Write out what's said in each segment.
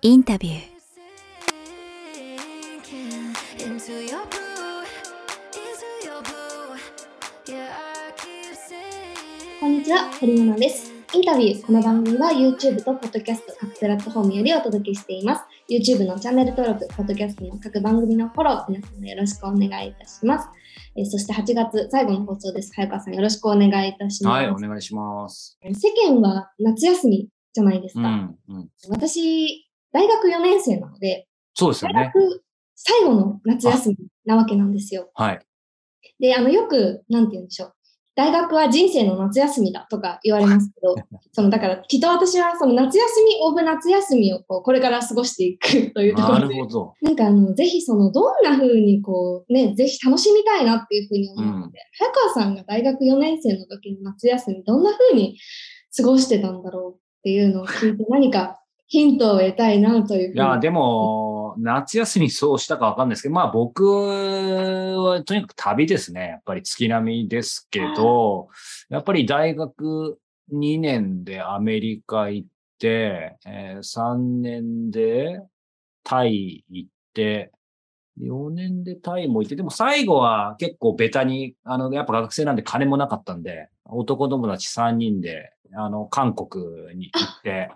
インタビューこんにちは、堀物です。インタビュー。この番組は YouTube と Podcast 各プラットフォームよりお届けしています。YouTube のチャンネル登録、Podcast の各番組のフォロー、皆さんよろしくお願いいたします。えー、そして8月最後の放送です。早川さんよろしくお願いいたします。はい、お願いします。世間は夏休みじゃないですか。うんうん、私、大学4年生なので、そうですよね。大学最後の夏休みなわけなんですよ。はい。で、あの、よく、なんて言うんでしょう。大学は人生の夏休みだとか言われますけど、そのだからきっと私はその夏休みオブ夏休みをこうこれから過ごしていくというところで、なるほどなんかあのぜひそのどんな風にこうね、ぜひ楽しみたいなっていう風に思うので、うん、早川さんが大学4年生の時の夏休みどんな風に過ごしてたんだろうっていうのを聞いて何かヒントを得たいなといういや、でも、夏休みそうしたかわかんないですけど、まあ僕はとにかく旅ですね。やっぱり月並みですけど、やっぱり大学2年でアメリカ行って、えー、3年でタイ行って、4年でタイも行って、でも最後は結構ベタに、あの、やっぱ学生なんで金もなかったんで、男友達3人であの、韓国に行って、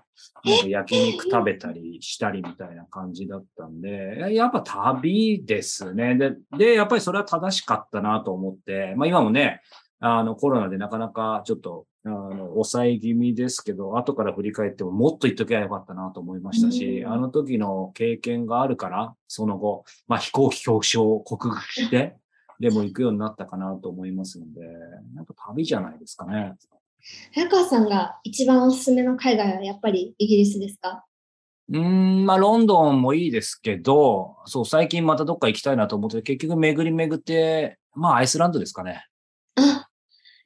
なんか焼肉食べたりしたりみたいな感じだったんで、やっぱ旅ですね。で、で、やっぱりそれは正しかったなと思って、まあ今もね、あの、コロナでなかなかちょっと、あの、抑え気味ですけど、後から振り返ってももっと言っときゃよかったなと思いましたし、あの時の経験があるから、その後、まあ飛行機恐怖症を克服して、でも行くようになったかなと思いますので、なんか旅じゃないですかね。早川さんが一番おすすめの海外はやっぱりイギリスですか？うん、まあ、ロンドンもいいですけど、そう、最近またどっか行きたいなと思って、結局巡り巡って、まあ、アイスランドですかね。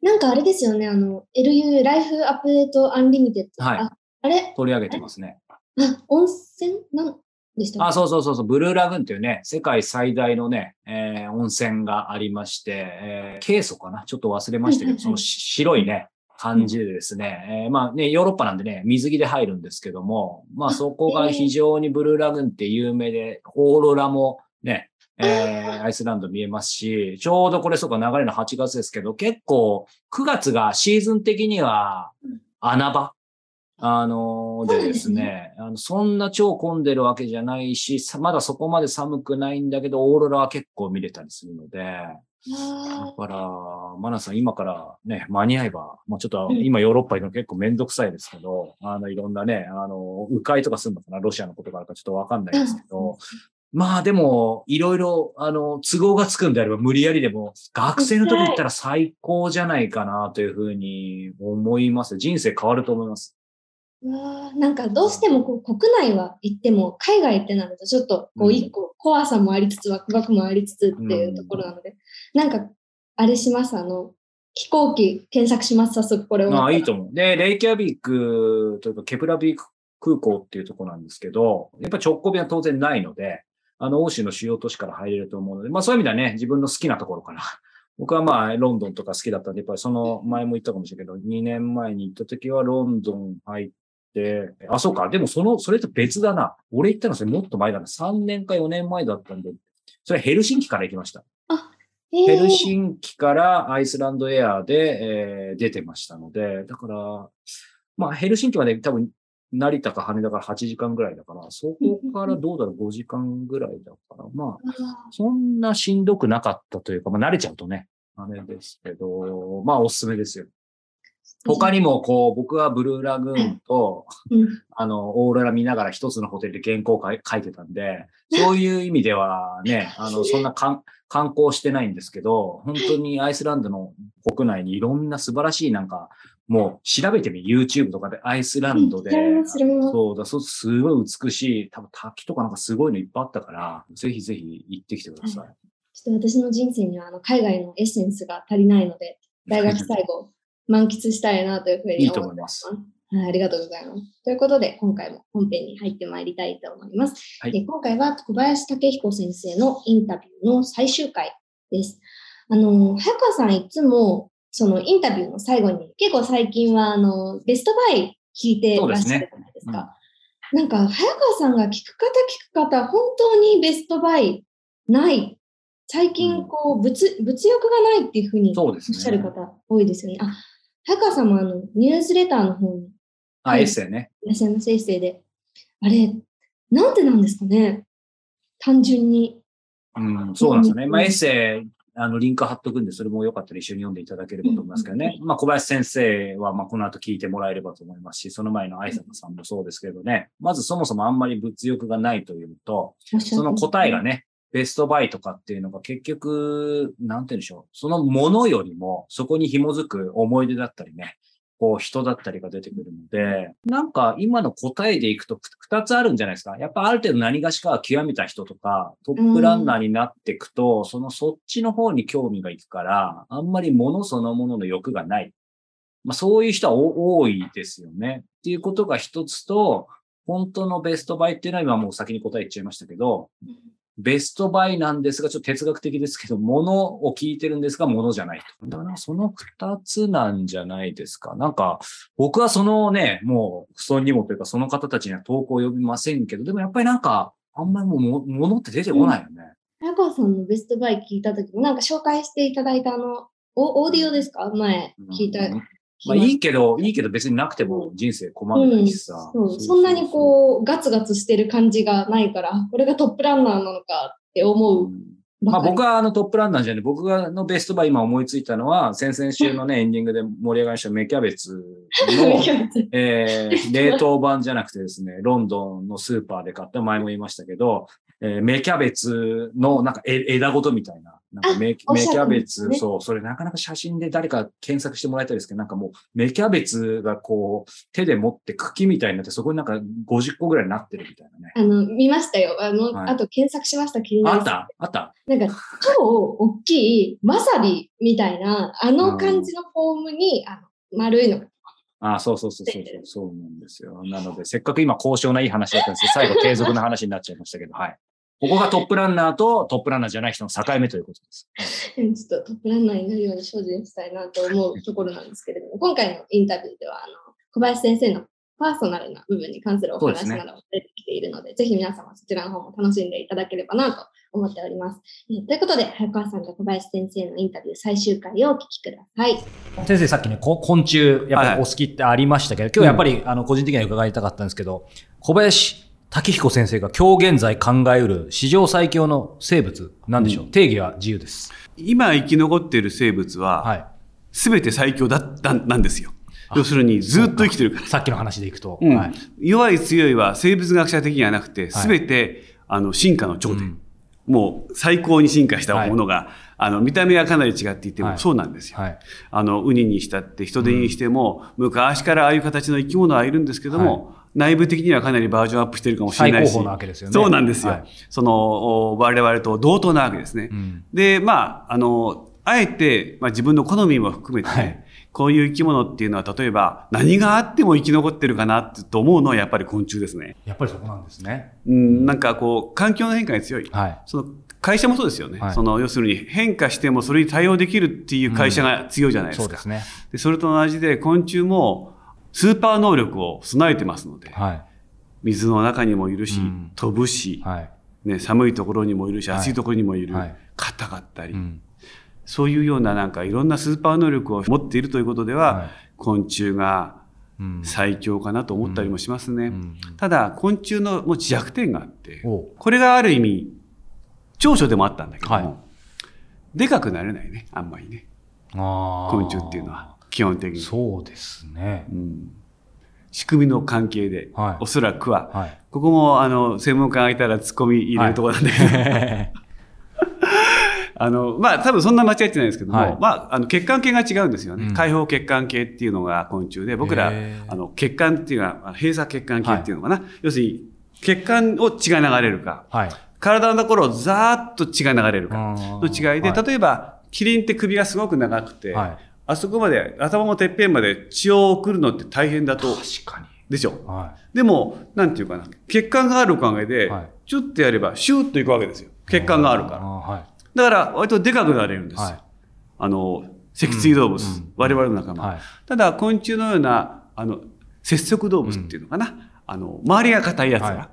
あ、なんかあれですよね、あの、LU、ライフアップデートアンリミテッド。はい。ああれ？取り上げてますね。あ、温泉？なんでしたあ、そうそうそうそう、ブルーラグーンっていうね、世界最大のね、えー、温泉がありまして、えー、ケイソかな？ちょっと忘れましたけど、その白いね、感じでですね、えー、まあね、ヨーロッパなんでね、水着で入るんですけども、まあそこが非常にブルーラグーンって有名で、オーロラもね、えー、アイスランド見えますし、ちょうどこれそうか流れの8月ですけど、結構9月がシーズン的には穴場。あのー、でですね、あのそんな超混んでるわけじゃないし、まだそこまで寒くないんだけど、オーロラは結構見れたりするので、だから、マナさん今からね、間に合えば、まあちょっと今ヨーロッパ行くの結構めんどくさいですけど、あのいろんなね、あの、迂回とかするのかな、ロシアのことがあるかちょっとわかんないですけど、まあでも、いろいろ、あの、都合がつくんであれば無理やりでも、学生の時行ったら最高じゃないかなというふうに思います。人生変わると思います。わなんかどうしてもこう国内は行っても海外ってなるとちょっとこう一個怖さもありつつワクワクもありつつっていうところなので、うん、なんかあれします？あの飛行機検索します？早速これを。ああいいと思う。で、レイキャビックというかケプラビック空港っていうところなんですけど、やっぱ直行便は当然ないので、あの欧州の主要都市から入れると思うので、まあそういう意味ではね、自分の好きなところから 僕はまあ、ロンドンとか好きだったんで、やっぱりその前も言ったかもしれないけど、2年前に行った時はロンドン入っ、あ、そうか。でもその、それと別だな。俺行ったのそれもっと前だな。3年か4年前だったんで、それヘルシンキから行きました。あ、えー、ヘルシンキからアイスランドエアで、えー、出てましたので、だから、まあヘルシンキまで多分成田か羽田から8時間ぐらいだから、そこからどうだろう、5時間ぐらいだから、まあ、そんなしんどくなかったというか、まあ慣れちゃうとね、あれですけど、まあおすすめですよ。他にも、こう、僕はブルーラグーンと、あの、オーロラ見ながら一つのホテルで原稿書いてたんで、そういう意味ではね、あの、そんな観光してないんですけど、本当にアイスランドの国内にいろんな素晴らしいなんか、もう調べてみ、YouTube とかでアイスランドで、そうだ、そう、すごい美しい、多分滝とかなんかすごいのいっぱいあったから、ぜひぜひ行ってきてください。ちょっと私の人生にはあの海外のエッセンスが足りないので、大学最後、満喫したいなというふうに思います。はい、ありがとうございます。ということで、今回も本編に入ってまいりたいと思います。はい、で今回は小林武彦先生のインタビューの最終回です。あの、早川さんいつもそのインタビューの最後に、結構最近はあのベストバイ聞いてらっしゃるじゃないですか。なんか、早川さんが聞く方聞く方、本当にベストバイない。最近、こう、物、物欲がないっていうふうにおっしゃる方多いですよね。あ、早川さんもあの、ニュースレターの方にあ、はいエッセイね。いらっしゃいます、エッセイで。あれ、なんでなんですかね単純に。うん、そうなんですよね。うんまあ、エッセイ、あの、リンク貼っとくんで、それもよかったら一緒に読んでいただければと思いますけどね。まあ、小林先生は、まあ、この後聞いてもらえればと思いますし、その前の愛坂さんもそうですけどね。まずそもそもあんまり物欲がないというのと、その答えがね。ね、ベストバイとかっていうのが結局、なんて言うんでしょう。そのものよりも、そこに紐づく思い出だったりね、こう人だったりが出てくるので、なんか今の答えでいくと二つあるんじゃないですか。やっぱある程度何がしか極めた人とか、トップランナーになっていくと、そのそっちの方に興味がいくから、あんまり物そのものの欲がない。まあそういう人は多いですよね。っていうことが一つと、本当のベストバイっていうのは今もう先に答え言っちゃいましたけど、ベストバイなんですが、ちょっと哲学的ですけど、物を聞いてるんですが、物じゃないと。だからその二つなんじゃないですか。なんか、僕はそのね、もう、不尊にもというか、その方たちには投稿を呼びませんけど、でもやっぱりなんか、あんまりもうも、物って出てこないよね。早川さんのベストバイ聞いたときも、なんか紹介していただいたあの、おオーディオですか？前聞いた。うんまあいいけど、いいけど別になくても人生困んないしさ。そう。そんなにこう、ガツガツしてる感じがないから、これがトップランナーなのかって思ううん。まあ。僕はあのトップランナーじゃない、僕がのベストバイ今思いついたのは、先々週のね、エンディングで盛り上がりました芽キャベツの、えー、冷凍版じゃなくてですね、ロンドンのスーパーで買った、前も言いましたけど、えー、芽キャベツのなんかえ枝ごとみたいな、なんか芽芽キャベツ、ねそう、それなかなか写真で誰か検索してもらいたいですけど、なんかもう芽キャベツがこう手で持って茎みたいになって、そこになんか50個ぐらいになってるみたいなね。あの、見ましたよ。あの、はいあと検索しました、気になりあった？あった？なんか、超大きいわさびみたいな、あの感じのフォームに、あの丸いのが。あそうそうそうそうそう、そうなんですよ。なので、せっかく今高尚ないい話だったんですけど、最後継続の話になっちゃいましたけど、はい。ここがトップランナーとトップランナーじゃない人の境目ということです。ちょっとトップランナーになるように精進したいなと思うところなんですけれども、今回のインタビューでは、あの、小林先生のパーソナルな部分に関するお話なども出てきているので、ぜひ皆様そちらの方も楽しんでいただければなと思っております。えーということで、早川さんと小林先生のインタビュー最終回をお聞きください。先生さっきね、こ昆虫、やっぱりお好きってありましたけど、今日やっぱり、あの、個人的には伺いたかったんですけど、小林武彦先生が今日現在考えうる史上最強の生物、なんでしょう、うん定義は自由です。今生き残っている生物は、はい。すべて最強だったなんですよ。要するに、ずっと生きてるから。さっきの話でいくと。うんはい。弱い強いは生物学者的にはなくて、はいすべて、あの進化の頂点、うんもう最高に進化したものが、あの見た目はかなり違っていても、はいそうなんですよ。はい。あのウニにしたって人手にしても、昔からああいう形の生き物はいるんですけども、内部的にはかなりバージョンアップしてるかもしれないしなわけですよねそうなんですよ、はいそのお我々と同等なわけですね。うんでまああのあえて、まあ、自分の好みも含めてね、はいこういう生き物っていうのは例えば何があっても生き残ってるかなってと思うのはやっぱり昆虫ですね。やっぱりそこなんですね。うん、なんかこう環境の変化に強い。はい。その会社もそうですよね、はいその要するに変化してもそれに対応できるっていう会社が強いじゃないですか。そうですね。でそれと同じで昆虫もスーパー能力を備えてますので、はい。水の中にもいるし、うん飛ぶし、はい。ね、寒いところにもいるし、はい暑いところにもいる、はい硬かったり、うん。そういうようななんかいろんなスーパー能力を持っているということでは、はい昆虫がうん。最強かなと思ったりもしますね。うんただ、昆虫のも弱点があって、これがある意味、長所でもあったんだけども、はいでかくなれないね、あんまりね。昆虫っていうのは、基本的に。そうですねう。ん仕組みの関係で、はいおそらくは、はい。ここもあの専門家がいたら突っ込み入れるところなんだけど、あのまあ多分そんな間違ってないですけども、はいまああの血管系が違うんですよね。うん開放血管系っていうのが昆虫で、僕らあの血管っていうのは閉鎖血管系っていうのかな、要するに血管を血が流れるか、はい。体のところをざーっと血が流れるかのの違いで、例えばキリンって首がすごく長くて、はい。あそこまで頭のてっぺんまで血を送るのって大変だと確かに。でしょ？はでも、なんていうかな、血管があるおかげで、はいちょっとやれば、シューッといくわけですよ。い。血管があるから。はい。だから、割とでかくなれるんですよ。はいあの、脊椎動物、うんうん我々の仲間。はい。ただ、昆虫のような、あの、節足動物っていうのかな。あの、周りが硬いやつが、はい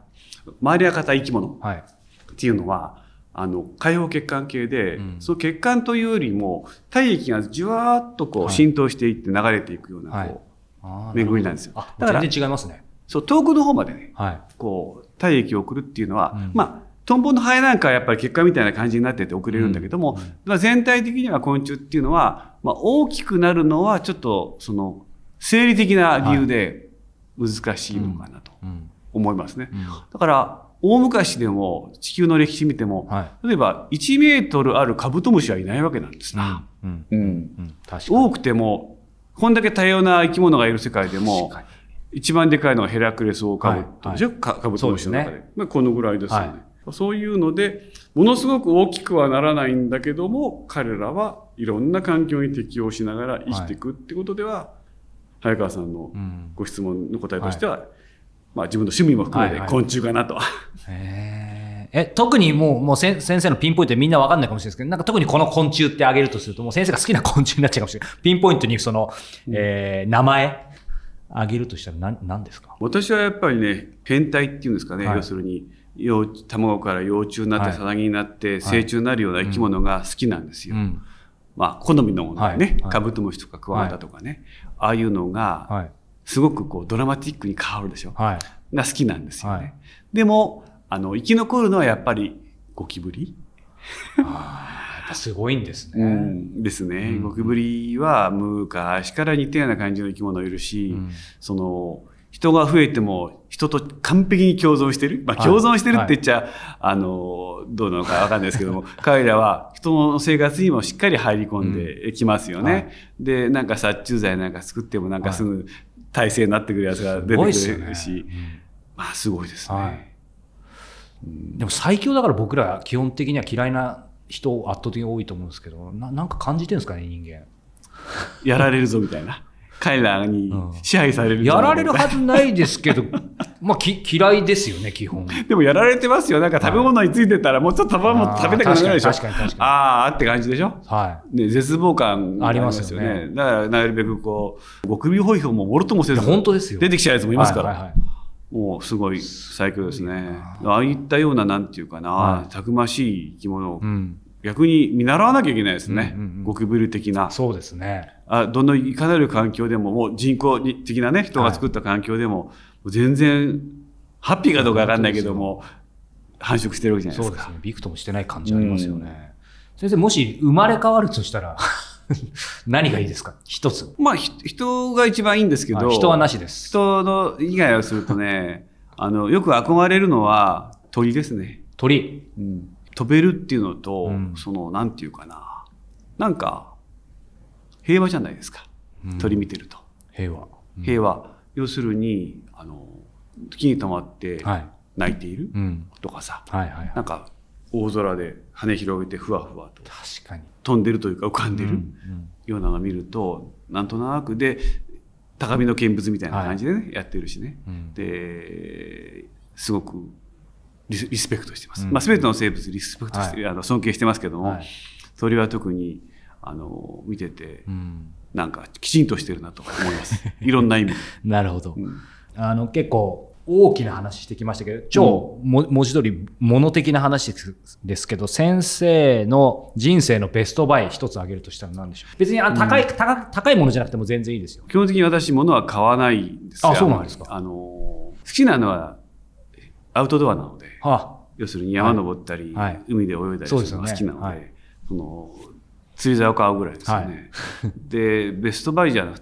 周りが硬い生き物はい。っていうのは、あの、開放血管系で、うん。その血管というよりも、体液がじわーっとこうはい。浸透していって流れていくような、はい。こう、あー巡りなんですよ。あ、だから全然違いますね。そう、遠くの方までね、はい。こう、体液を送るっていうのは、うん。まあ、トンボのハエなんかはやっぱり血管みたいな感じになってて送れるんだけども、うん。まあ、全体的には昆虫っていうのは、まあ、大きくなるのはちょっと、その、生理的な理由で難しいのかなとうん。思いますね。うん。だから、大昔でも地球の歴史見ても、は例えば1メートルあるカブトムシはいないわけなんですい。な。うん。うんうん。確かに。多くても、こんだけ多様な生き物がいる世界でも一番でかいのがヘラクレスオオカブトでしょ、はいかカブトムシの中で。ですまあ、このぐらいですよね、はいそういうので、ものすごく大きくはならないんだけども、彼らはいろんな環境に適応しながら生きていくってことでは、早川さんのうん。ご質問の答えとしては、まあ自分の趣味も含めはいはい。て昆虫かなと。へー。え、特にもう、もう先先生のピンポイントでみんなわかんないかもしれないですけど、なんか特にこの昆虫ってあげるとすると、もう先生が好きな昆虫になっちゃうかもしれない。ピンポイントにその、えー、名前あげるとしたら何何ですか？私はやっぱりね、変態っていうんですかね、はい。要するに、幼卵から幼虫になって、はい。さなぎになって、成虫になるような生き物が好きなんですよ。うん。まあ、好みのものがね、はい。はい。カブトムシとかクワガタとかね、ああいうのが、はい。すごくこうドラマティックに変わるでしょ。はい。が好きなんですよね。はいでも、あの、生き残るのはやっぱりゴキブリ、あーやっぱすごいんですね。うんですね。うんゴキブリは昔から似たような感じの生き物いるし、うんその、人が増えても人と完璧に共存してる。まあ、はい共存してるって言っちゃ、あの、どうなのかわかんないですけども、彼らは人の生活にもしっかり入り込んできますよね。はいで、なんか殺虫剤なんか作ってもなんかすぐ体制になってくるやつが出てくるし、まあ、すごいですね。はいでも最強だから僕ら基本的には嫌いな人圧倒的に多いと思うんですけど、ななんか感じてるんですかね、人間。やられるぞみたいな。彼らに支配されるぞやられるはずないですけど、まあき嫌いですよね、基本。なでもやられてますよ。なんか食べ物についてたらもうちょっと食べ物食べたくなるでしょ。確かに確かにああーって感じでしょ？はね、絶望感がありますよねだからなるべくこう、極首ホイホイももろともせい。いずや本当ですよ。出てきちゃうやつもいますから。はいはいはいもうすごい最強ですね。ああいったような、なんていうかな、はいたくましい生き物をうん。逆に見習わなきゃいけないですね。うんうんうんゴキブリ的な。そうですね。あどのいかなる環境でも、もう人工的なね、人が作った環境でも、もう全然、ハッピーかどうかわかんないけども、繁殖してるわけじゃないですか。そうですね。びくともしてない感じありますよね。先生、もし生まれ変わるとしたら、何がいいですか？一つ。まあ、ひ人が一番いいんですけど、あ人はなしです。人の以外をするとね、あの、よく憧れるのは鳥ですね。鳥。飛べるっていうのと、うんその、なんていうかな。なんか、平和じゃないですか。うん鳥見てると。平和。うん平和。要するに、あの、木に止まってはい。泣いているうん。とかさ、はいはいはい。なんか、大空で羽広げてふわふわと確かに。飛んでるというか浮かんでるようなのを見ると、なんとなくで、高みの見物みたいな感じでね、やってるしね。うんで、すごくリスリスペクトしてます。うんまあ、すべての生物リスペクトして、あの尊敬してますけども、はい鳥は特に、あの、見ててう、んなんかきちんとしてるなと思います。いろんな意味で。なるほど。うんあの、結構、大きな話してきましたけど、超、も文字通り、物的な話ですけど、先生の人生のベストバイ一つ挙げるとしたら何でしょう？別にあの高い、高高いものじゃなくても全然いいですよ。基本的に私、物は買わないんですよ。あそうなんですかあの、好きなのはアウトドアなので、は要するに山登ったり、はい海で泳いだりするのが好きなので、そねはいその釣り竿を買うぐらいですよね。で、ベストバイじゃなっ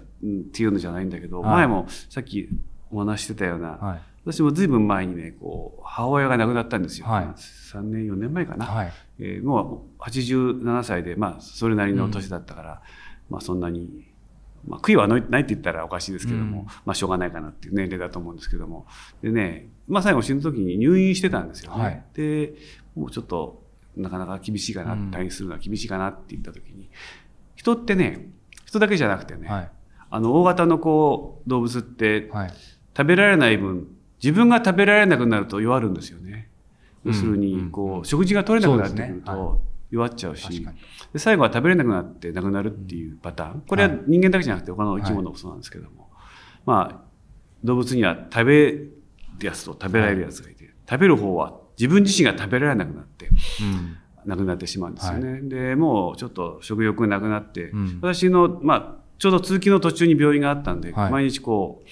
ていうのじゃないんだけど、はい前もさっきお話ししてたような、あ、はい。私もずいぶん前にね、こう、母親が亡くなったんですよ。はい3年、4年前かな。はい。えーもう87歳で、まあ、それなりの年だったから、まあ、そんなに、まあ、悔いはないって言ったらおかしいですけども、うんまあ、しょうがないかなっていう年齢だと思うんですけども。でね、まあ、最後死ぬ時に入院してたんですよね。はいで、もうちょっと、なかなか厳しいかな、うん退院するのは厳しいかなって言った時に、人ってね、人だけじゃなくてね、はい。あの、大型のこう、動物って、はい。食べられない分、自分が食べられなくなると弱るんですよね。要するうんに、こう、食事が取れなくなってくると弱っちゃうし、確かに。で最後は食べれなくなって亡くなるっていうパターン。これは人間だけじゃなくて他の生き物もそうなんですけども。まあ、動物には食べってやつと食べられるやつがいて、食べる方は自分自身が食べられなくなって、うん。なくなってしまうんですよね。で、もうちょっと食欲なくなって、うん。私の、まあ、ちょうど通勤の途中に病院があったんで、はい。毎日こ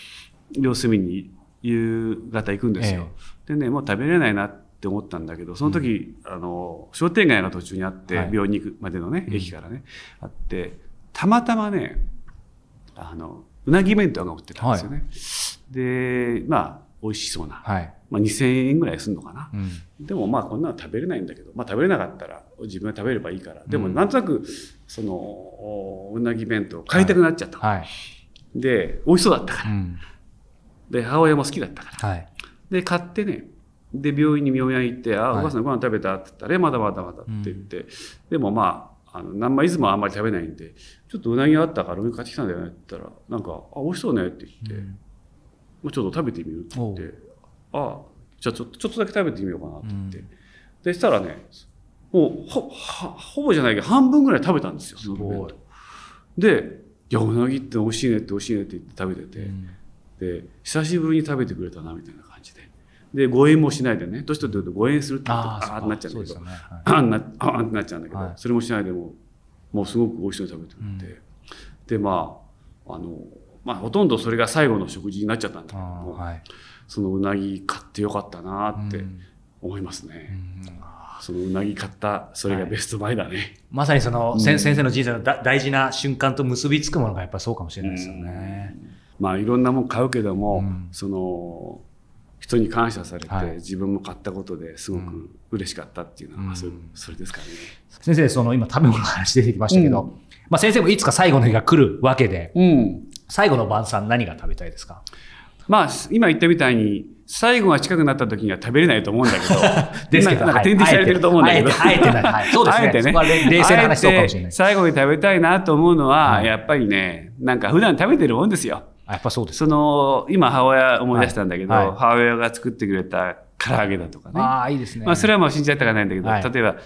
う、様子見に夕方行くんですよ。でね、もう食べれないなって思ったんだけど、その時、あの、商店街が途中にあって、はい。病院に行くまでのね、うん。駅からね、あって、たまたまね、あの、うなぎ弁当が売ってたんですよね。で、まあ、美味しそうな。はい。まあ、2000円ぐらいするのかな。うん。でもまあこんなの食べれないんだけど、まあ、食べれなかったら自分が食べればいいから。でもうんなんとなくそのおうなぎ弁当買いたくなっちゃった、はい。で美味しそうだったから。うん。で母親も好きだったから。はい。で買ってね。で病院に病院行って「あはい。お母さんご飯食べた?」って言ったら「えまだまだまだ」って言って、でもまああの何枚いつもあんまり食べないんでちょっとうなぎがあったから俺買ってきたんだよねって言ったらなんか「あ美味しそうね」って言って、もうちょっと食べてみるって言って「ああじゃあちょっとちょっとだけ食べてみようかな」って言って、うん。でしたらねもうほはほぼじゃないけど半分ぐらい食べたんですよそのすごい。弁当。で「いやうなぎって美味しいねって美味しいね」って言って食べてて、うん。で久しぶりに食べてくれたなみたいな感じで。で誤飲もしないでね。年取ってくると誤飲するってああ、なっちゃうんだけど。ね。はいあーなあーってなっちゃうんだけど、はい。それもしないでももうすごく美味しそうに食べてくれて、でまああのまあほとんどそれが最後の食事になっちゃったんだ。けどあも、ーはい。そのうなぎ買ってよかったなってうん。思いますね、うんそのうなぎ買ったそれがベストバイだね、まさにその、うん。先先生の人生のだ大事な瞬間と結びつくものがやっぱりそうかもしれないですよね。まあいろんなもん買うけども、うん。その人に感謝されて、はい。自分も買ったことですごうく嬉しかったっていうのは、それそれですかね。先生、その今食べ物の話出てきましたけど、うん。まあ先生もいつか最後の日が来るわけで、うん。最後の晩餐何が食べたいですか？まあ今言ったみたいに最後が近くなった時には食べれないと思うんだけど、ですけど、なんか点滴されてると思うんだけど。あえて、あえてない。はい、そうですね。あえてね冷冷静な話そうかもしれない。最後に食べたいなと思うのは、はいやっぱりね、なんか普段食べてるもんですよ。あやっぱそうです。その、今母親思い出したんだけど、母親が作ってくれた唐揚げだとかね。ああ、いいですね。まあ、それはもう信じちゃったかないんだけど、はい例えば、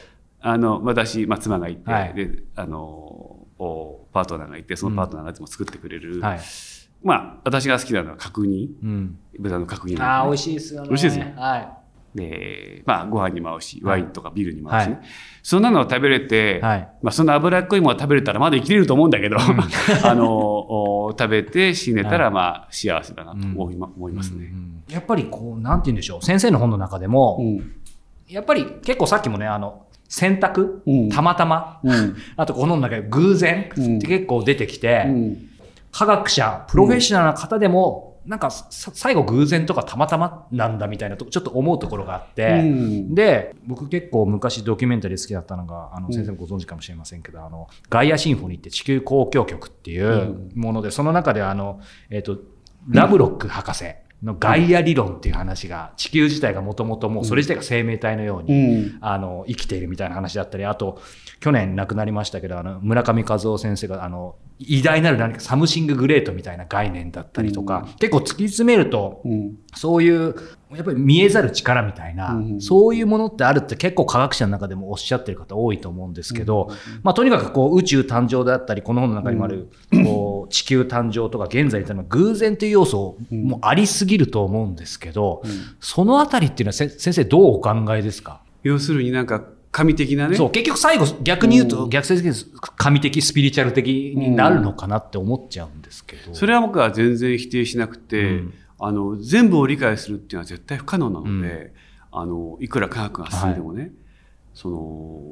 あの、私、まあ、妻がいて、はいで、あの、おパートナーがいて、そのパートナーがいつも作ってくれる、はい。まあ、私が好きなのは角煮、うん。豚の角煮ああ、美味しい。しいですよね。美味しいですねはで、まあ、ご飯にも合うし、はいワインとかビールにも合うしね。はいそんなのを食べれて、い。はい。まあ、その脂っこいものを食べれたらまだ生きれると思うんだけど、あの、お食べて死ねたら、はいまあ、幸せだなと思い,、ま思いますね。うんやっぱりこう、なんて言うんでしょう。先生の本の中でも、うん。やっぱり結構さっきもね、あの、選択、うん。たまたま、うん。あとこの中で偶然うん。って結構出てきて、うん。科学者、プロフェッショナルな方でも、なんかさ最後偶然とかたまたまなんだみたいなとこちょっと思うところがあって、うん。で、僕結構昔ドキュメンタリー好きだったのが、あのうん。先生もご存知かもしれませんけど、あの、ガイアシンフォニーって地球交響曲っていうもので、その中であの、えっ、と、ラブロック博士のガイア理論っていう話が、地球自体がもともともうそれ自体が生命体のように、うん。あの、生きているみたいな話だったり、あと、去年亡くなりましたけど、あの、村上和雄先生が、あの、偉大なる何かサムシンググレートみたいな概念だったりとか、結構突き詰めると、うん。そういう、やっぱり見えざる力みたいな、うんそういうものってあるって結構科学者の中でもおっしゃってる方多いと思うんですけど、まあとにかくこう宇宙誕生だったり、この本の中にもある、こう地球誕生とか現在というのは偶然という要素もありすぎると思うんですけど、そのあたりっていうのはせ先生どうお考えですか？要するになんか神的なね。そう、結局最後逆に言うとうん。逆説的に神的、スピリチュアル的になるのかなって思っちゃうんですけど。それは僕は全然否定しなくて、うんあの全部を理解するっていうのは絶対不可能なので、あのいくら科学が進んでもね、その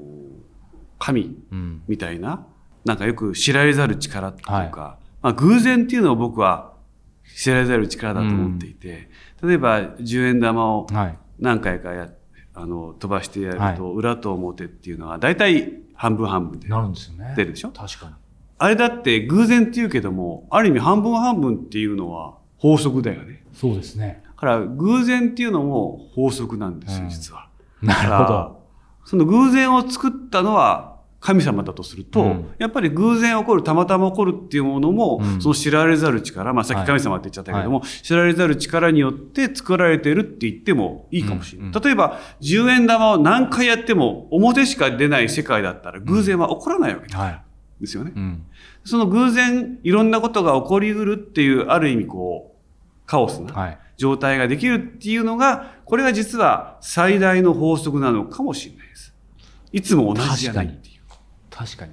神うん。みたいななんかよく知られざる力っていうか、まあ、偶然っていうのを僕は知られざる力だと思っていて、例えば10円玉をはい。何回かやあの飛ばしてやはいると裏と表っていうのは大体半分半分でなるんですよね。出るでしょ？確かに。あれだって偶然っていうけどもある意味半分半分っていうのは法則だよね。そうですね。だから偶然っていうのも法則なんですよ、うん実は。なるほど。その偶然を作ったのは神様だとすると、うんやっぱり偶然起こる、たまたま起こるっていうものも、うんその知られざる力、まあさっき神様って言っちゃったけども、知られざる力によって作られてるって言ってもいいかもしれない。うんうん例えば、10円玉を何回やっても表しか出ない世界だったら偶然は起こらないわけはい。ですよね。うん。その偶然、いろんなことが起こりうるっていう、ある意味こう、カオスな、はい。状態ができるっていうのが、これが実は最大の法則なのかもしれないです。いつも同じじゃないっていう。確かに。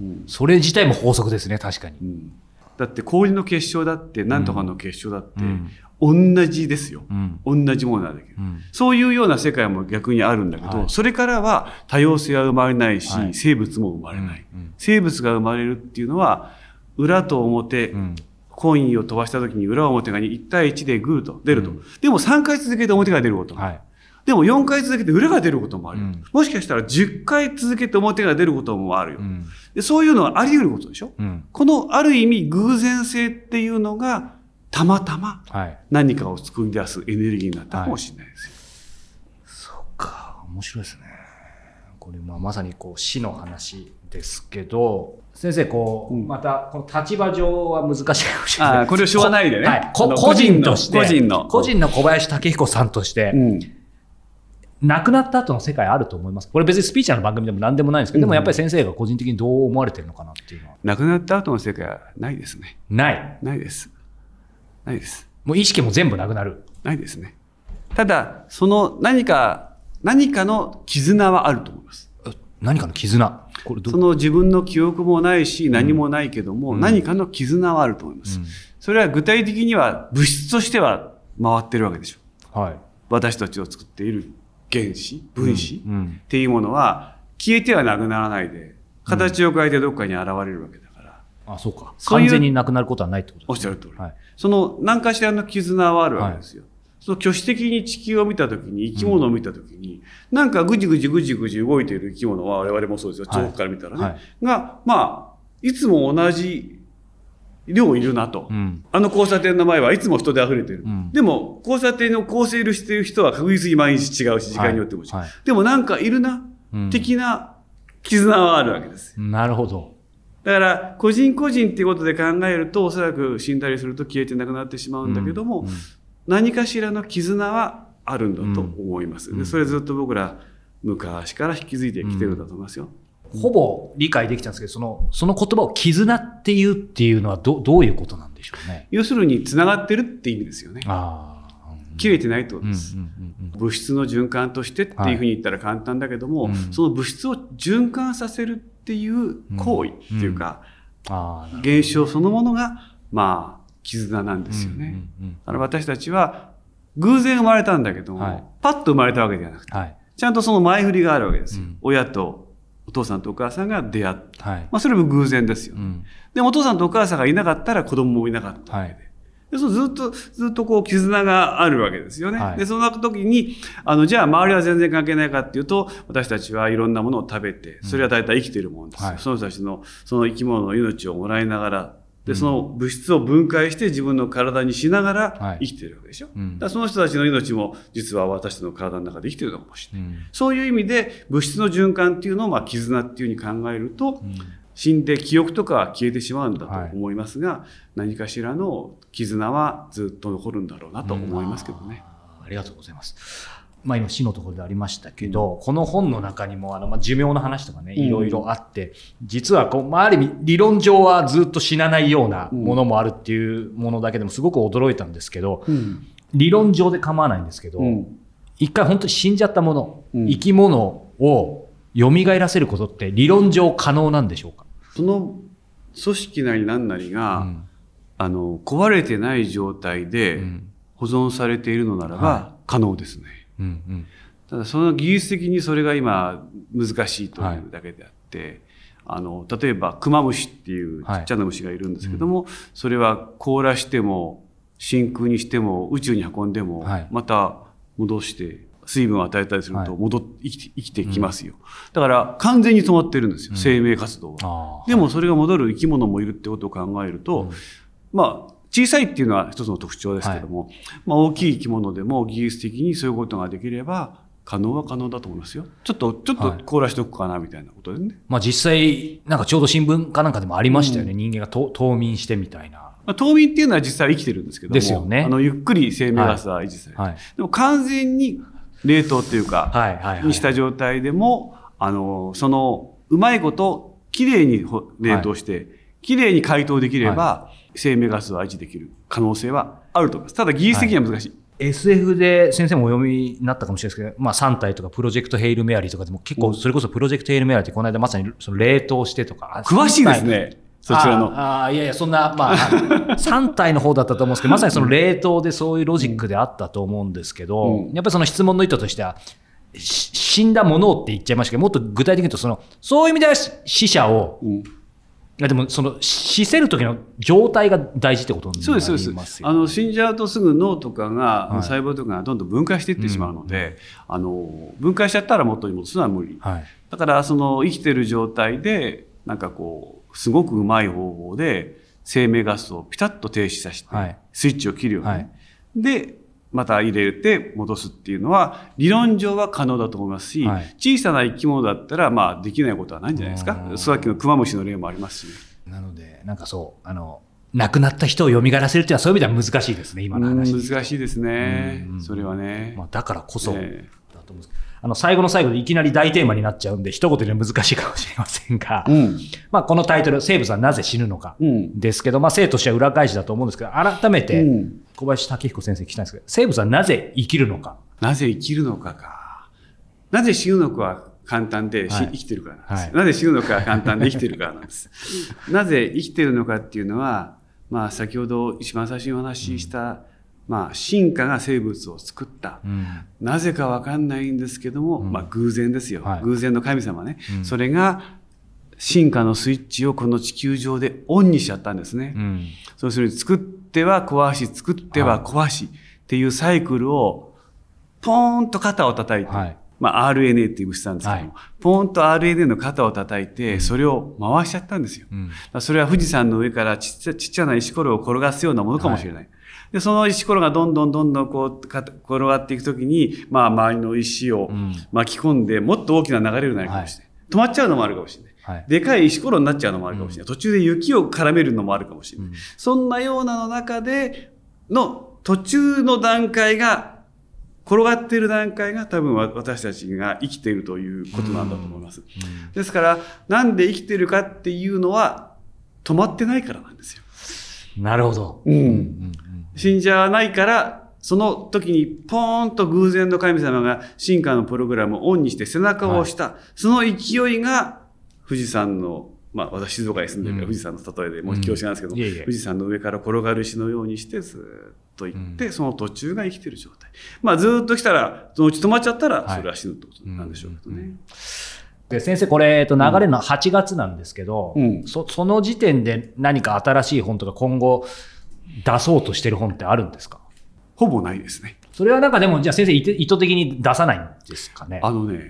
うんそれ自体も法則ですね、確かに。うんだって氷の結晶だって、なんとかの結晶だって、うん同じですよ。うん。同じものなんだけど。うん。そういうような世界も逆にあるんだけど、はいそれからは多様性は生まれないし、はい生物も生まれない、うん生物が生まれるっていうのは、裏と表、うん。コインを飛ばした時に裏表が1対1でグーと出ると。うんでも3回続けて表が出ることもある。はい。でも4回続けて裏が出ることもあるよ、うんもしかしたら10回続けて表が出ることもあるよ。うん。でそういうのはあり得ることでしょ？うん。このある意味偶然性っていうのがたまたまはい。何かを作り出すエネルギーになったかもしれないですよ。そうか、面白いですね。これ、まあ、まさにこう死の話ですけど、先生、こう、うんまた、この立場上は難しいかもしれない。これをしょうがないでねはい。個人として、個人の個人の小林武彦さんとして、うん亡くなった後の世界あると思います？これ別にスピーチャーの番組でも何でもないんですけど、でもやっぱり先生が個人的にどう思われてるのかなっていうのは。亡くなった後の世界はないですね。ない。ないです。ないです。もう意識も全部なくなる。ないですね。ただ、その何か、何かの絆はあると思います。何かの絆。その自分の記憶もないし、何もないけども、うん何かの絆はあると思います。うんそれは具体的には物質としては回ってるわけでしょ。はい。私たちを作っている原子、分子、っていうものは消えてはなくならないで、形を変えてどっかに現れるわけだから、あ、そうか。そういう完全になくなることはないってことですね。おっしゃる通り。はい。その何かしらの絆はあるわけですよ。その挙手的に地球を見たときに、生き物を見たときに、なんかぐじぐじぐじぐじ動いている生き物は我々もそうですよ。はい遠くから見たらね。はいが、まあ、いつも同じ量いるなと。うん。あの交差点の前はいつも人で溢れてる。うんでも、交差点を構成している人は確実に毎日違うし、時間によっても違う。はいはいでもなんかいるな、うん的な絆はあるわけです。なるほど。だから、個人個人っていうことで考えると、おそらく死んだりすると消えてなくなってしまうんだけども、うんうん何かしらの絆はあるんだと思います。うんでそれずっと僕ら昔から引き継いできてるんだと思いますよ。ほぼ理解できたんですけど、その、その言葉を絆っていうっていうのはど、どういうことなんでしょうね？要するに繋がってるって意味ですよね。切れてないってことです。うん物質の循環としてっていうふうに言ったら簡単だけども、はいうんその物質を循環させるっていう行為っていうか、現象そのものが、まあ、絆なんですよね。うんうんだから私たちは偶然生まれたんだけども、はいパッと生まれたわけではなくて、はい。ちゃんとその前振りがあるわけですよ。うん親とお父さんとお母さんが出会って。はい。まあそれも偶然ですよ。うん。でもお父さんとお母さんがいなかったら子供もいなかったわけで。はいでそうずっと、ずっとこう絆があるわけですよね。はいで、その時に、あの、じゃあ周りは全然関係ないかっていうと、私たちはいろんなものを食べて、それは大体生きているもんですよ。はいその人たちの、その生き物の命をもらいながら、で、その物質を分解して自分の体にしながはいら生きているわけでしょ？うんだその人たちの命も実は私たちの体の中で生きているのかもしれない。うんそういう意味で物質の循環っていうのをまあ絆っていうふうに考えると、うん死んで記憶とかは消えてしまうんだはいと思いますが、何かしらの絆はずっと残るんだろうなと思いますけどね。ありがとうございます。まあ今死のところでありましたけど、この本の中にもあの、まあ、寿命の話とかね、うん。いろいろあって、実はこう、まあある意味理論上はずっと死なないようなものもあるっていうものだけでもすごく驚いたんですけど、うん。理論上で構わないんですけど、うん。一回本当に死んじゃったもの、うん生き物を蘇らせることって理論上可能なんでしょうか、その組織なり何なりが、うん。あの壊れてない状態うでん。保存されているのならばは可能ですね。うんうん。ただその技術的にそれが今難しいというだけであって、あの例えばクマムシっていうちっちゃな虫がいるんですけども、それは凍らしても真空にしても宇宙に運んでもはい。また戻して水分を与えたりするとはい。戻っ生きて生きてきますよ、だから完全に止まってるんですよ、うん。生命活動が。あー。でもそれが戻る生き物もいるってことを考えると、うん。まあ小さいっていうのは一つの特徴ですけども、まあ大きい生き物でも技術的にそういうことができれば可能は可能だと思いますよ。ちょっと、ちょっとはい凍らしておくかなみたいなことでね。まあ実際、なんかちょうど新聞かなんかでもありましたよね。人間がと冬眠してみたいな。まあ、冬眠っていうのは実際は生きてるんですけども、ですよねあのゆっくり生命ガスは維持される。はい。でも完全に冷凍っていうか、はいはいはい。にした状態でも、あの、その、うまいこと、きれいにほ冷凍して、きれいに解凍できれば、生命ガスは維持できる可能性はあると思います。ただ技術的には難しい。SF で先生もお読みになったかもしれないですけど、まあ、3体とかプロジェクトヘイルメアリーとかでも結構それこそプロジェクトヘイルメアリーってこの間まさにその冷凍してとか詳しいですね。そちらの。ああいやいやそんなまあ 3体の方だったと思うんですけどまさにその冷凍でそういうロジックであったと思うんですけど、うん。やっぱりその質問の意図としてはし死んだものって言っちゃいましたけどもっと具体的に言うとそのそういう意味では死者をうんいやでもその死せる時の状態が大事ってことになりそうです、ますよそうです。あの、死んじゃうとすぐ脳とかが、はい細胞とかがどんどん分解していってしまうので、あの、分解しちゃったら元に戻すのは無理。はいだから、その、生きてる状態で、なんかこう、すごくうまい方法で、生命ガスをピタッと停止させて、はいスイッチを切るように。はいで、また入れて戻すっていうのは、理論上は可能だと思いますし、はい小さな生き物だったら、まあ、できないことはないんじゃないですかう。んさっきのクマムシの例もありますしね。なのでなんかそうあの亡くなった人を蘇らせるっていうのはそういう意味では難しいですね今の話、うん難しいですねうん。それはね。まあ、だからこそ、えだと思うんですけどあの最後の最後でいきなり大テーマになっちゃうんで一言で難しいかもしれませんが、えうん。まあ、このタイトル「生物はなぜ死ぬのか」うん。ですけど、まあ、生としては裏返しだと思うんですけど改めてうん小林武彦先生に聞きたいんですけど生物はなぜ生きるのか？なぜ生きるのかか。なぜ死ぬのかは簡単で、しはい生きてるからなんです、はいなぜ死ぬのかは簡単で生きてるからなんです。なぜ生きてるのかっていうのは、まあ先ほど一番最初にお話しした、まあ進化が生物を作った。うん。なぜかわかんないんですけども、うん。まあ偶然ですよ、はい。偶然の神様ね、うん。それが進化のスイッチをこの地球上でオンにしちゃったんですね。うん。そうするに作っては壊し、作っては壊しっていうサイクルを、ポーンと肩を叩いて、はい。まあ RNA っていう物質なんですけども、ポーンと RNA の肩を叩いて、それを回しちゃったんですよ。それは富士山の上からちっちゃな石ころを転がすようなものかもしれない。で、その石ころがどんどんどんどんこうか転がっていくときに、まあ周りの石をうん巻き込んで、もっと大きな流れになるかもしれない。止まっちゃうのもあるかもしれない。はいでかい石ころになっちゃうのもあるかもしれない。途中で雪を絡めるのもあるかもしれない。うんそんなようなの中での途中の段階が、転がっている段階が多分わ私たちが生きているということなんだと思います。ですから、なんで生きてるかっていうのは止まってないからなんですよ。なるほど、うんうん死んじゃわないから、その時にポーンと偶然の神様が進化のプログラムをオンにして背中を押した。その勢いが富士山の、まあ私静岡に住んでるからうん。富士山の例えでもう恐縮なんですけど、富士山の上から転がる石のようにしてずーっと行って、その途中が生きてる状態。まあずーっと来たら、そのうち止まっちゃったら、はいそれは死ぬってことなんでしょうけどね。で先生これ、えっと、流れるのは8月なんですけど、その時点で何か新しい本とか今後出そうとしてる本ってあるんですか？ほぼないですね。それはなんかでもじゃあ先生意図的に出さないんですかね？あのね、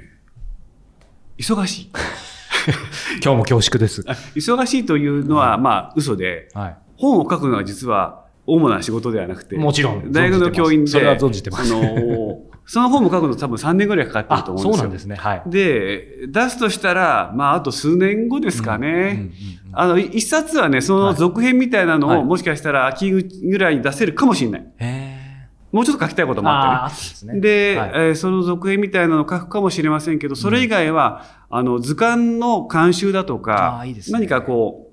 忙しい。今日も恐縮です。あ 忙しいというのは、まあ嘘で、はい本を書くのは実は主な仕事ではなくて、もちろん大学の教員で、それは存じてますあの、その本も書くの多分3年ぐらいかかってるあと思うんですよ。そうなんですね。はい。で、出すとしたら、まあ、あと数年後ですかね。うんうんうんあの、い一冊はね、その続編みたいなのを、はいもしかしたら秋ぐらいに出せるかもしれない。へもうちょっと書きたいことーもあっ。てね。で、はいえーその続編みたいなのを書くかもしれませんけど、それ以外は、あの、図鑑の監修だとか、いいね何かこ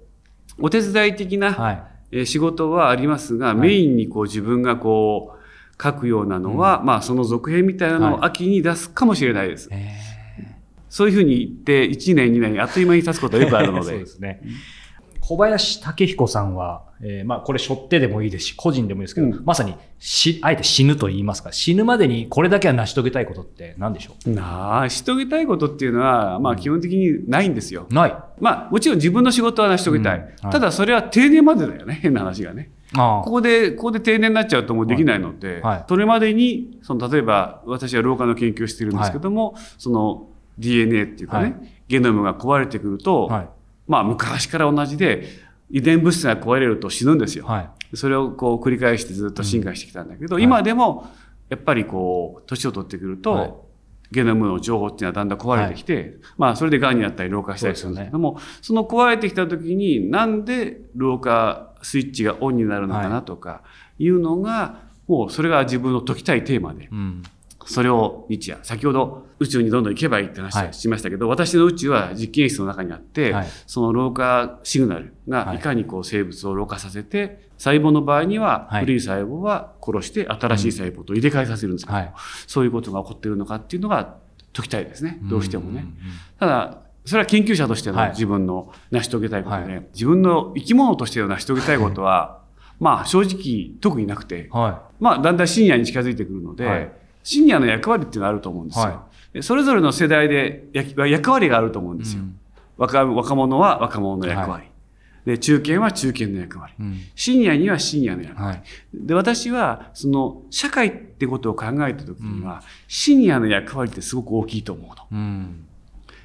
う、お手伝い的な、はい。えー仕事はありますが、いメインにこう自分がこう書くようなのは、まあその続編みたいなのはいを秋に出すかもしれないです。へそういうふうに言って1年2年あっという間に経つことはよくあるの そうでで。すね。小林武彦さんは、えーまあこれ背負ってでもいいですし、個人でもいいですけど、うんまさにし、あえて死ぬと言いますか、死ぬまでにこれだけは成し遂げたいことって何でしょなあ、し遂げたいことっていうのは、まあ基本的にないんですよ。うない。まあもちろん自分の仕事は成し遂げたい。うんはいただそれは定年までだよね。変な話がね。あここで、ここで定年になっちゃうともうできないので、はいそれまでに、その例えば私は老化の研究をしているんですけども、その DNA っていうかね、はい。ゲノムが壊れてくると、はい。まあ昔から同じで、遺伝物質が壊れると死ぬんですよ。はい。それをこう繰り返してずっと進化してきたんだけど、うん。今でもやっぱりこう、年を取ってくると、はい。ゲノムの情報っていうのはだんだん壊れてきて、まあそれで癌になったり老化したりするんですけども、その壊れてきた時になんで老化スイッチがオンになるのかなとかいうのが、もうそれが自分の解きたいテーマで。うん。それを日夜、先ほど宇宙にどんどん行けばいいって話しましたけど、私の宇宙は実験室の中にあって、はいその老化シグナルがいかにこう生物を老化させて、細胞の場合にははい古い細胞は殺して新しい細胞と入れ替えさせるんですけど、はい。そういうことが起こっているのかっていうのが解きたいですね。どうしてもね。ただ、それは研究者としてのはい自分の成し遂げたいことで、は自分の生き物としての成し遂げたいことは、まあ正直特になくて、うん。はまあだんだんシニアに近づいてくるので、はいシニアの役割っていうのがあると思うんですよ。はでそれぞれの世代で役役割があると思うんい。ですよ。うん若若者は若者の役割、はで中堅は中堅の役割うんシニアにはシニアの役割、はい。で私はその社会ってことを考えた時には、シニアの役割ってすごく大きいと思うの。うん。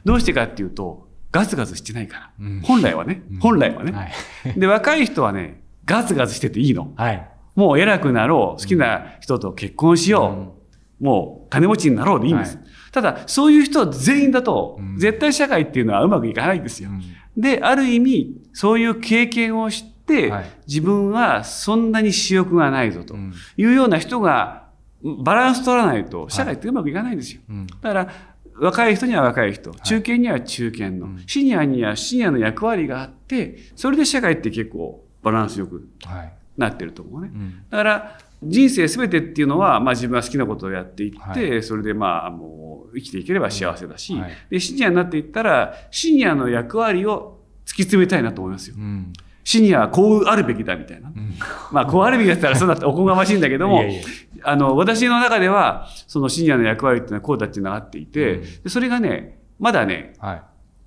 どうしてかっていうとガツガツしてないから、うん。本来はね、うん。本来はね、はい。で若い人はねガツガツしてていいの。はい。もう偉くなろう好きな人と結婚しよう、もう金持ちになろうでいいんです、はい。ただそういう人全員だと、うん。絶対社会っていうのはうまくいかないんですよ、である意味そういう経験をして、はい。自分はそんなに私欲がないぞとうん。いうような人がバランス取らないと社会ってうまくいかないんですよ、うん。だから若い人には若い人。い。中堅には中堅の、うん。シニアにはシニアの役割があってそれで社会って結構バランスよくはい。なってると思うね。うん。だから人生すべてっていうのは、まあ、自分は好きなことをやっていって、はそれでまあもう生きていければ幸せだし、はい。でシニアになっていったらシニアの役割を突き詰めたいなと思いますよ。うん。シニアはこうあるべきだみたいな。うんまあこうあるべきだったらそうだっておこがましいんだけどもあの私の中ではそのシニアの役割っていうのはこうだっていうのがあっていて、うんでそれがねまだねはい。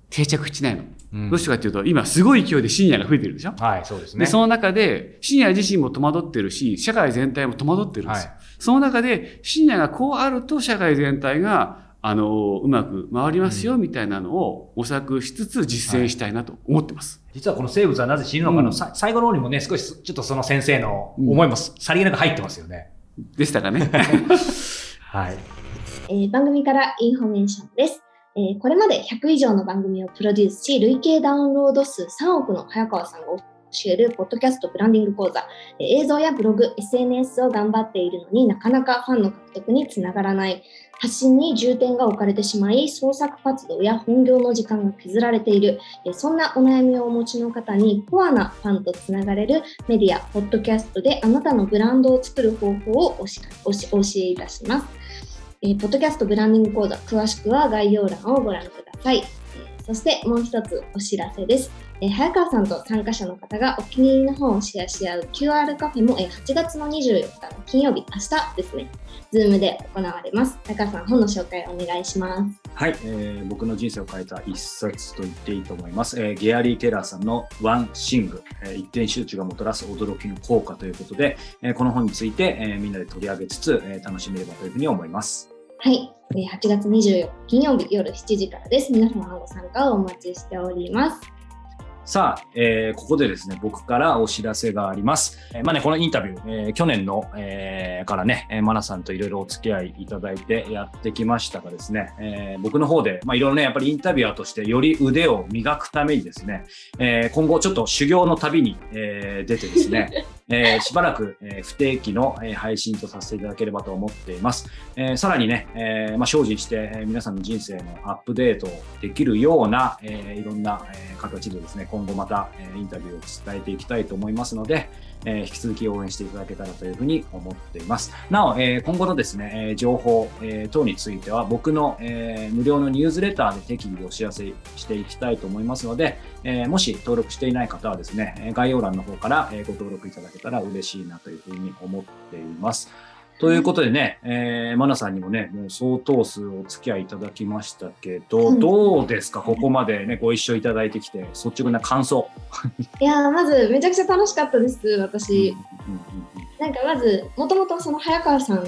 定着してないの。うんどうしてかっていうと今すごい勢いでシニアが増えてるでしょ？はい、そうですね。で、その中で、シニア自身も戸惑ってるし、社会全体も戸惑ってるんですよ。はいその中で、シニアがこうあると、社会全体が、あの、うまく回りますよ、みたいなのを模索しつつ実践したいなと思ってます。実はこの生物はなぜ死ぬのかの、うんさ最後の方にもね、少しちょっとその先生の思いもさりげなく入ってますよね。でしたかね。はい。えー番組からインフォメーションです。えーこれまで100以上の番組をプロデュースし、累計ダウンロード数3億の早川さんが教えるポッドキャストブランディング講座、えー映像やブログ、SNS を頑張っているのになかなかファンの獲得につながらない、発信に重点が置かれてしまい、創作活動や本業の時間が削られている、そんなお悩みをお持ちの方にコアなファンとつながれるメディア、ポッドキャストであなたのブランドを作る方法をおしおしお教えいたします。えーポッドキャストブランディング講座、詳しくは概要欄をご覧ください。えそしてもう一つお知らせです。えー早川さんと参加者の方がお気に入りの本をシェアし合う QR カフェも、えー8月の24日の金曜日、明日ですね、Zoom で行われます。早川さん、本の紹介をお願いします。はい、えー僕の人生を変えた一冊と言っていいと思います。えーゲアリー・テラーさんのワンシング、えー一点集中がもたらす驚きの効果ということで、えーこの本について、えーみんなで取り上げつつ、えー楽しめればというふうに思います。はい、えー8月24日金曜日夜7時からです。皆様のご参加をお待ちしております。さあ、えーここでですね、僕からお知らせがあります。えーまあね、このインタビュー、えー去年の、えーからね、えーマナさんといろいろお付き合いいただいてやってきましたがですね、えー僕の方で、まあいろいろね、やっぱりインタビュアーとしてより腕を磨くためにですね、えー今後ちょっと修行の旅に、えー出てですね、えーしばらく、えー不定期の、えー配信とさせていただければと思っています。えーさらにね、えーまあ、精進して、えー皆さんの人生のアップデートできるような、えーいろんな、えー形でですね、今後また、えーインタビューを伝えていきたいと思いますので、えー引き続き応援していただけたらというふうに思っています。なお、えー今後のですね、えー情報、えー等については僕の、えー無料のニュースレターで適宜お知らせしていきたいと思いますので、えーもし登録していない方はですね、概要欄の方から、ご登録いただけたら嬉しいなというふうに思っています。ということでね、えー、マナさんにもね、もう相当数お付き合いいただきましたけど、うんどうですか、ここまでね、ご一緒いただいてきて、率直な感想。いやーまずめちゃくちゃ楽しかったです、私。なんかまず、もともとその早川さん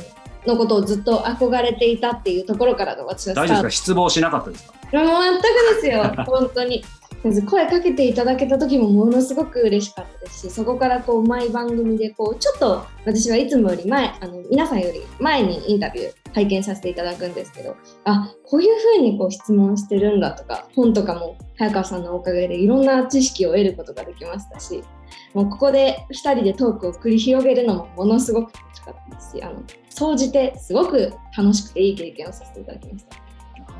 のことをずっと憧れていたっていうところからの私は大丈夫ですか？失望しなかったですか？もう全くですよ、本当に。まず声かけていただけた時もものすごく嬉しかったですし、そこからこう毎番組でこうちょっと私はいつもより前、あの皆さんより前にインタビュー拝見させていただくんですけど、あこういうふうにこう質問してるんだとか、本とかも早川さんのおかげでいろんな知識を得ることができましたし、もうここで2人でトークを繰り広げるのもものすごく楽しかったですしあの総じてすごく楽しくていい経験をさせていただきました。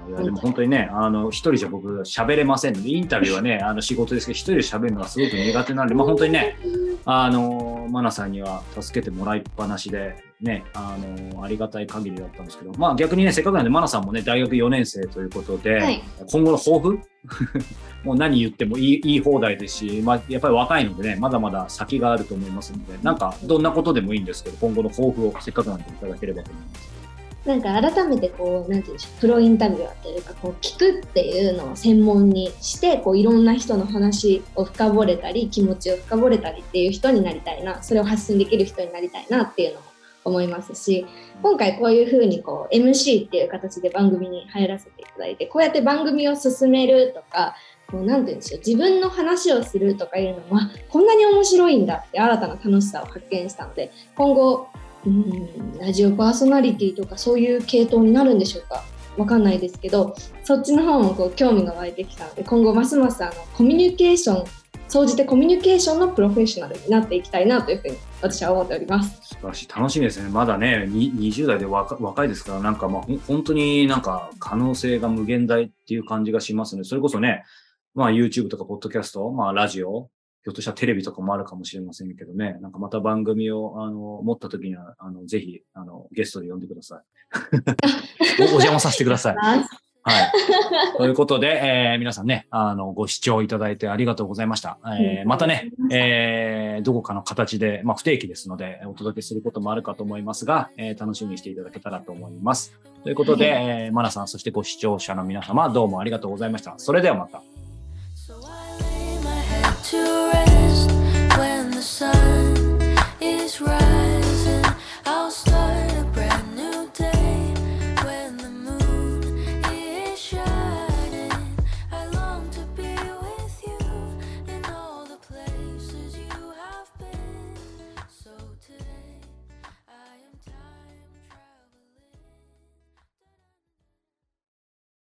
いやでも本当にね、あの、一人じゃ僕喋れませんので、インタビューはね、あの仕事ですけど、一人で喋るのがすごく苦手なんで、まあ本当にね、あの、マナさんには助けてもらいっぱなしで、ね、あの、ありがたい限りだったんですけど、まあ逆にね、せっかくなんで、マナさんもね、大学4年生ということで、はい今後の抱負？もう何言ってもいいいい放題ですし、まあやっぱり若いのでね、まだまだ先があると思いますので、なんかどんなことでもいいんですけど、今後の抱負をせっかくなんでいただければと思います。なんか改めてこう、なんていうんでしょう、プロインタビュアーというか、こう聞くっていうのを専門にして、こういろんな人の話を深掘れたり、気持ちを深掘れたりっていう人になりたいな、それを発信できる人になりたいなっていうのも思いますし、今回こういうふうにこう MC っていう形で番組に入らせていただいて、こうやって番組を進めるとか、こうなんていうんでしょう、自分の話をするとかいうのは、こんなに面白いんだって新たな楽しさを発見したので、今後、うんラジオパーソナリティとかそういう系統になるんでしょうか？わかんないですけどそっちの方もこう興味が湧いてきたので今後ますますあのコミュニケーション総じてコミュニケーションのプロフェッショナルになっていきたいなというふうに私は思っております。素晴らしい。楽しみですね。まだね、20代で若若いですから、なんかまあ、本当になんか可能性が無限大っていう感じがしますね。それこそね、まあ YouTube とかポッドキャスト、まあラジオ、ひょっとしたらテレビとかもあるかもしれませんけどね、なんかまた番組を、あの、持った時には、あの、ぜひ、あの、ゲストで呼んでください。おお邪魔させてください。はい。ということで、えー皆さんね、あの、ご視聴いただいてありがとうございました。えーまたね、えーどこかの形で、まあ、不定期ですので、お届けすることもあるかと思いますが、えー楽しみにしていただけたらと思います。ということで、えーマナさん、そしてご視聴者の皆様、どうもありがとうございました。それではまた。To rest when the sun is rising.